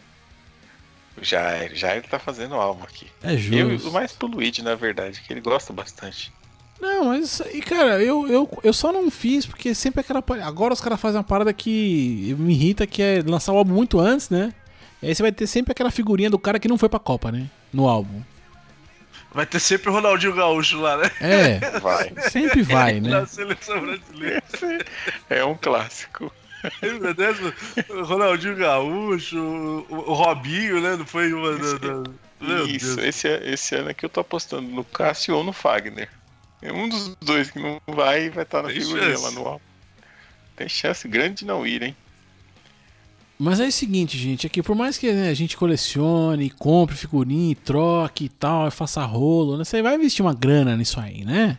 Já, já ele tá fazendo alma aqui. É Eu, justo. mais pro Luigi, na verdade, que ele gosta bastante. Não, mas aí, cara, eu, eu, eu só não fiz porque sempre aquela. pa- Agora os caras fazem uma parada que me irrita, que é lançar o álbum muito antes, né? E aí você vai ter sempre aquela figurinha do cara que não foi pra Copa, né? No álbum. Vai ter sempre o Ronaldinho Gaúcho lá, né? É, Vai. sempre vai, Na né? seleção brasileira. É um clássico. Meu Deus, o Ronaldinho Gaúcho, o, Robinho, né? Não foi uma da. da- Isso, esse, esse ano aqui eu tô apostando no Cássio ou no Fagner. É um dos dois que não vai e vai estar na Tem figurinha chance. lá no álbum. Tem chance grande de não ir, hein? Mas é o seguinte, gente, é que por mais que né, a gente colecione, compre figurinha, troque e tal, faça rolo, né, você vai investir uma grana nisso aí, né?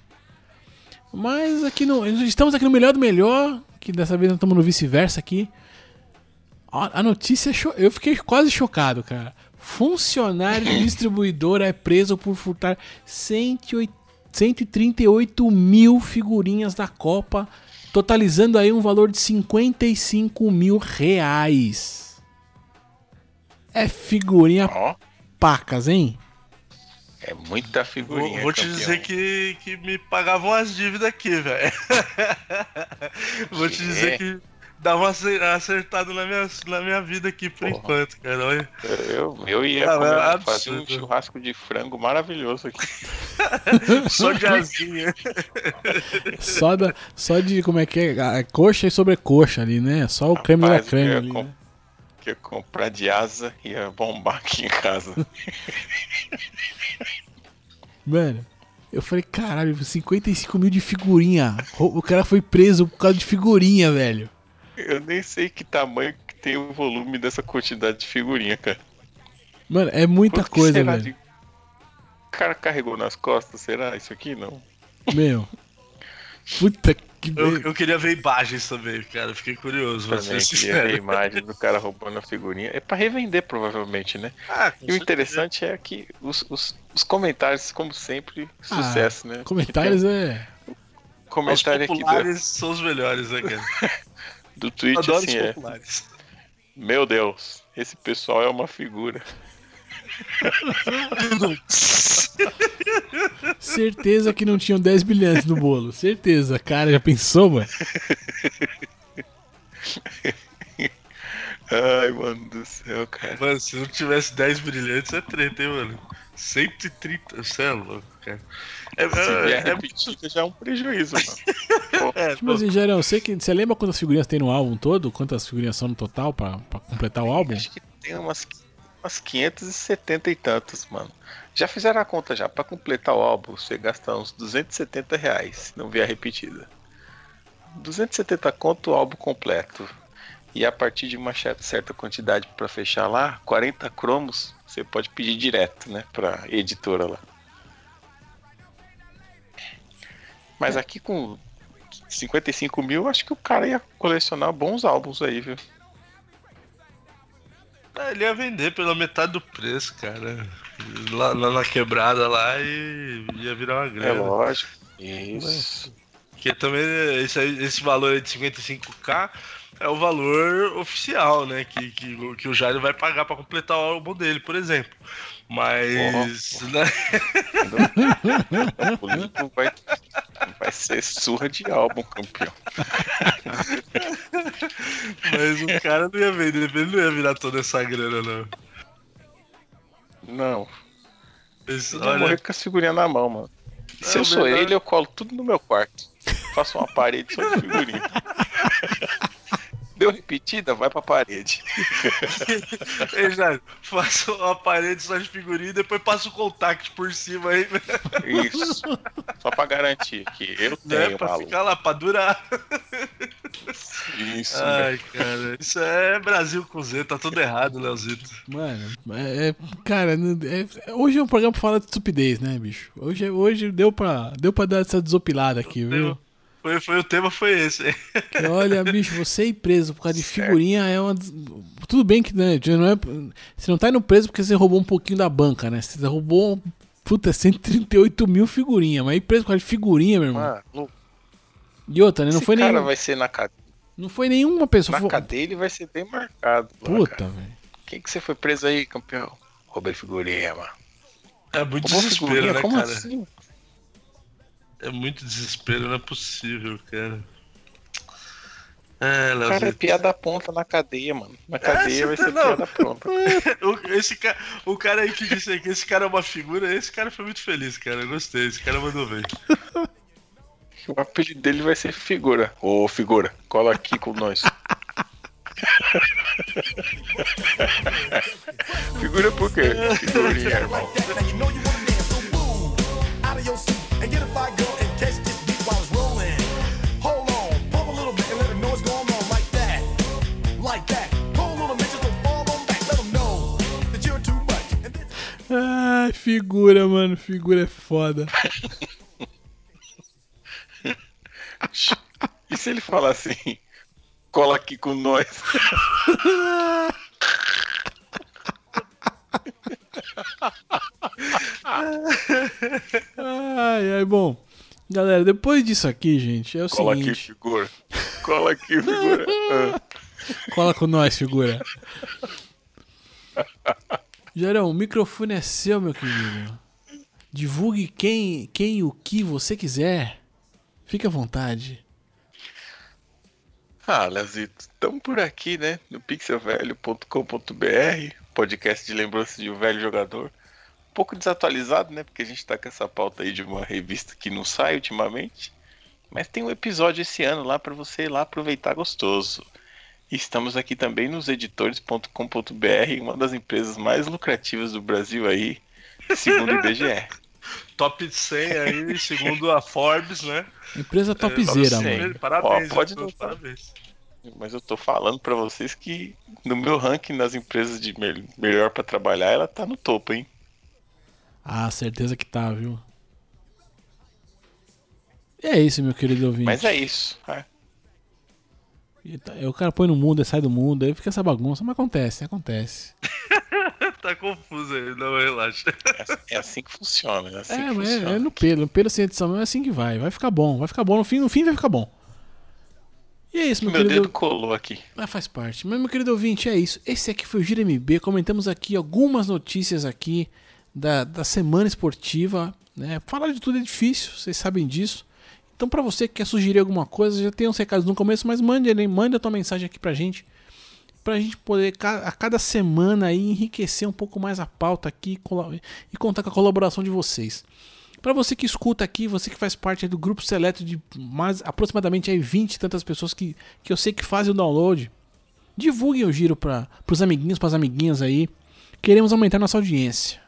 Mas aqui no. Estamos aqui no melhor do melhor, que dessa vez nós estamos no vice-versa aqui. A, notícia é Eu fiquei quase chocado, cara. Funcionário de distribuidora é preso por furtar 108 138 mil figurinhas da Copa, totalizando aí um valor de 55 mil reais. É figurinha Ó, pacas, hein? é muita Vou, figurinha. vou te campeão. dizer que, que me pagavam as dívidas aqui, velho. vou te Que? dizer que dá uma acer- acertada na minha, na minha vida aqui por Porra. enquanto, cara. Olha. Eu, eu ia Ah, comer- é fazer um churrasco de frango maravilhoso aqui. Só de asinha. Só, da, só de como é que é? A coxa e sobrecoxa ali, né? Só o creme da creme eu ia ali. com- Né? Que ia comprar de asa e ia bombar aqui em casa. Mano, eu falei, caralho, 55 mil de figurinha. O cara foi preso por causa de figurinha, velho. Eu nem sei que tamanho que tem o volume dessa quantidade de figurinha, cara. Mano, é muita Quanto coisa, velho. de- O cara carregou nas costas, será isso aqui? Não. Meu. Puta que. Eu, eu queria ver imagens também, cara. Fiquei curioso. Vou Também queria ver imagem do cara roubando a figurinha. É pra revender, provavelmente, né? Ah, E o interessante é que os, os, os comentários, como sempre, sucesso, né? Ah, Comentários é. Os Comentário aqui do, populares são os melhores, né, cara? do tweet adoro assim os é: populares. Meu Deus, esse pessoal é uma figura. Certeza que não tinham 10 brilhantes no bolo. Certeza. Cara, já pensou, mano? Ai, mano do céu, cara. Mano, se não tivesse 10 brilhantes é treta, hein, mano? 130, você é louco, cara. É, Se vier é, é, repetido, já é um prejuízo, mano. é, Tipo assim, Gerão, você, que, você lembra quantas figurinhas tem no álbum todo? Quantas figurinhas são no total pra, pra completar o álbum? Acho que tem umas, umas 570 e tantos, mano. Já fizeram a conta já. Pra completar o álbum, você gasta uns 270 reais, se não vier repetida. 270 conto o álbum completo. E a partir de uma cer- certa quantidade pra fechar lá, 40 cromos, você pode pedir direto, né, pra editora lá. Mas aqui com 55 mil, acho que o cara ia colecionar bons álbuns aí, viu? Ah, Ele ia vender pela metade do preço, cara. Lá, lá na quebrada lá e ia virar uma É grana. lógico. Isso. Porque também esse, esse valor aí de 55k é o valor oficial, né? Que, que, o- que o Jairo vai pagar pra completar o álbum dele, por exemplo. Mas. né, O Lincoln vai, vai ser surra de álbum, campeão. mas o cara não ia vender, ele não ia virar toda essa grana, não. Não, Esse- ele ia morrer olha, com a figurinha na mão, mano. Se É eu sou verdade. ele, eu colo tudo no meu quarto. Faço uma parede só de figurinha. Deu repetida, vai pra parede. Ei, Jairo, faça uma parede só de figurinha e depois passa o contact por cima aí, Isso. Só pra garantir que eu né? tenho, Pra maluco. ficar lá, pra durar. Isso, Ai, cara, isso é Brasil com Z, tá tudo errado, Leozito. Mano, é, é- cara, é- hoje é um programa pra falar de estupidez, né, bicho? Hoje, hoje deu, pra, deu pra dar essa desopilada aqui, viu? Foi, foi, o tema foi esse. Que, olha, bicho, você ir preso por causa de figurinha é uma. Tudo bem que né, não é... você não tá indo preso porque você roubou um pouquinho da banca, né? Você roubou. Puta, 138 mil figurinhas. Mas ir preso por causa de figurinha, meu irmão. Mano, E outra, né? Não foi, cara nenhum, vai ser na, cade... não foi nenhuma pessoa. na foi- cadeia, ele vai ser bem marcado. Puta, velho. Quem que você foi preso aí, campeão? Roubei figurinha, mano. É muito Roubou desespero, né, Como cara? assim? É muito desespero, não é possível, cara. É, O cara é piada ponta na cadeia, mano. Na cadeia vai você- ser não. piada pronta. O, esse ca... o cara aí que disse que esse cara é uma figura, esse cara foi muito feliz, cara. Eu gostei, esse cara mandou bem. O apelido dele vai ser figura. Ô, figura, cola aqui com nós. figura por quê? Figurinha, irmão. Now you know you wanna dance, so move out of your seat and get a fire girl and catch this beat while it's rolling. Hold on, pump a little bit and let them know what's going on like that, like that. Pull little bitches to fall on back, let them know that you're too much. And this Ai, figura, mano. Figura é foda. E se ele falar assim, cola aqui com nós? Ai, ai, bom. Galera, depois disso aqui, gente, é o Cola aqui, seguinte. figura. Cola aqui, figura. Cola com nós, figura. Gerão, o microfone é seu, meu querido. Divulgue quem, quem e o que você quiser. Fique à vontade. Ah, Leozito, estamos por aqui, né? No pixelvelho.com.br, podcast de lembranças de um velho jogador. Um pouco desatualizado, né? Porque a gente tá com essa pauta aí de uma revista que não sai ultimamente. Mas tem um episódio esse ano lá para você ir lá aproveitar gostoso. E estamos aqui também nos editores.com.br, uma das empresas mais lucrativas do Brasil aí, segundo o IBGE. Top 100 aí, segundo a Forbes, né? Empresa topzera, top 100. mano. Parabéns, Ó, pode notar. parabéns. Mas eu tô falando pra vocês que no meu ranking nas empresas de me- melhor pra trabalhar, ela tá no topo, hein? Ah, certeza que tá, viu? E é isso, meu querido ouvinte. Mas é isso. É, tá- O cara põe no mundo, aí sai do mundo, aí fica essa bagunça. Mas acontece, acontece. Tá confuso aí, não, relaxa. é assim que funciona. É assim É, que mas é, funciona. é no pelo. No pelo sem edição mesmo é assim que vai. Vai ficar bom, vai ficar bom. No fim, no fim vai ficar bom. E é isso, meu, Meu querido. dedo colou aqui. Mas faz parte. Mas, meu querido ouvinte, é isso. Esse aqui foi o Gira MB. Comentamos aqui algumas notícias aqui da, da semana esportiva. Né? Falar de tudo é difícil, vocês sabem disso. Então, pra você que quer sugerir alguma coisa, já tem uns recados no começo, mas mande, ele- mande a tua mensagem aqui pra gente. Pra gente poder, a cada semana, aí, enriquecer um pouco mais a pauta aqui e contar com a colaboração de vocês. Para você que escuta aqui, você que faz parte do grupo seleto de mais aproximadamente aí 20 e tantas pessoas que, que eu sei que fazem o download, divulguem o giro para os amiguinhos, para as amiguinhas aí. Queremos aumentar nossa audiência.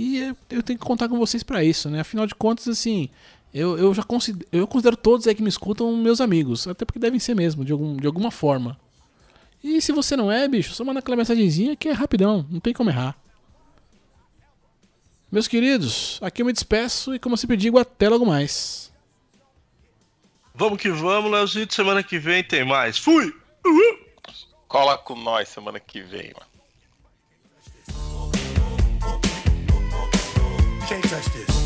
E eu tenho que contar com vocês para isso, né? Afinal de contas, assim, eu, eu já considero, eu considero todos aí que me escutam meus amigos, até porque devem ser mesmo, de, algum, de alguma forma. E se você não é, bicho, só manda aquela mensagenzinha que é rapidão, não tem como errar. Meus queridos, aqui eu me despeço e como eu sempre digo, até logo mais. Vamos que vamos, Leozito. Semana que vem tem mais. Fui! Uhul! Cola com nós semana que vem, mano. Can't touch this.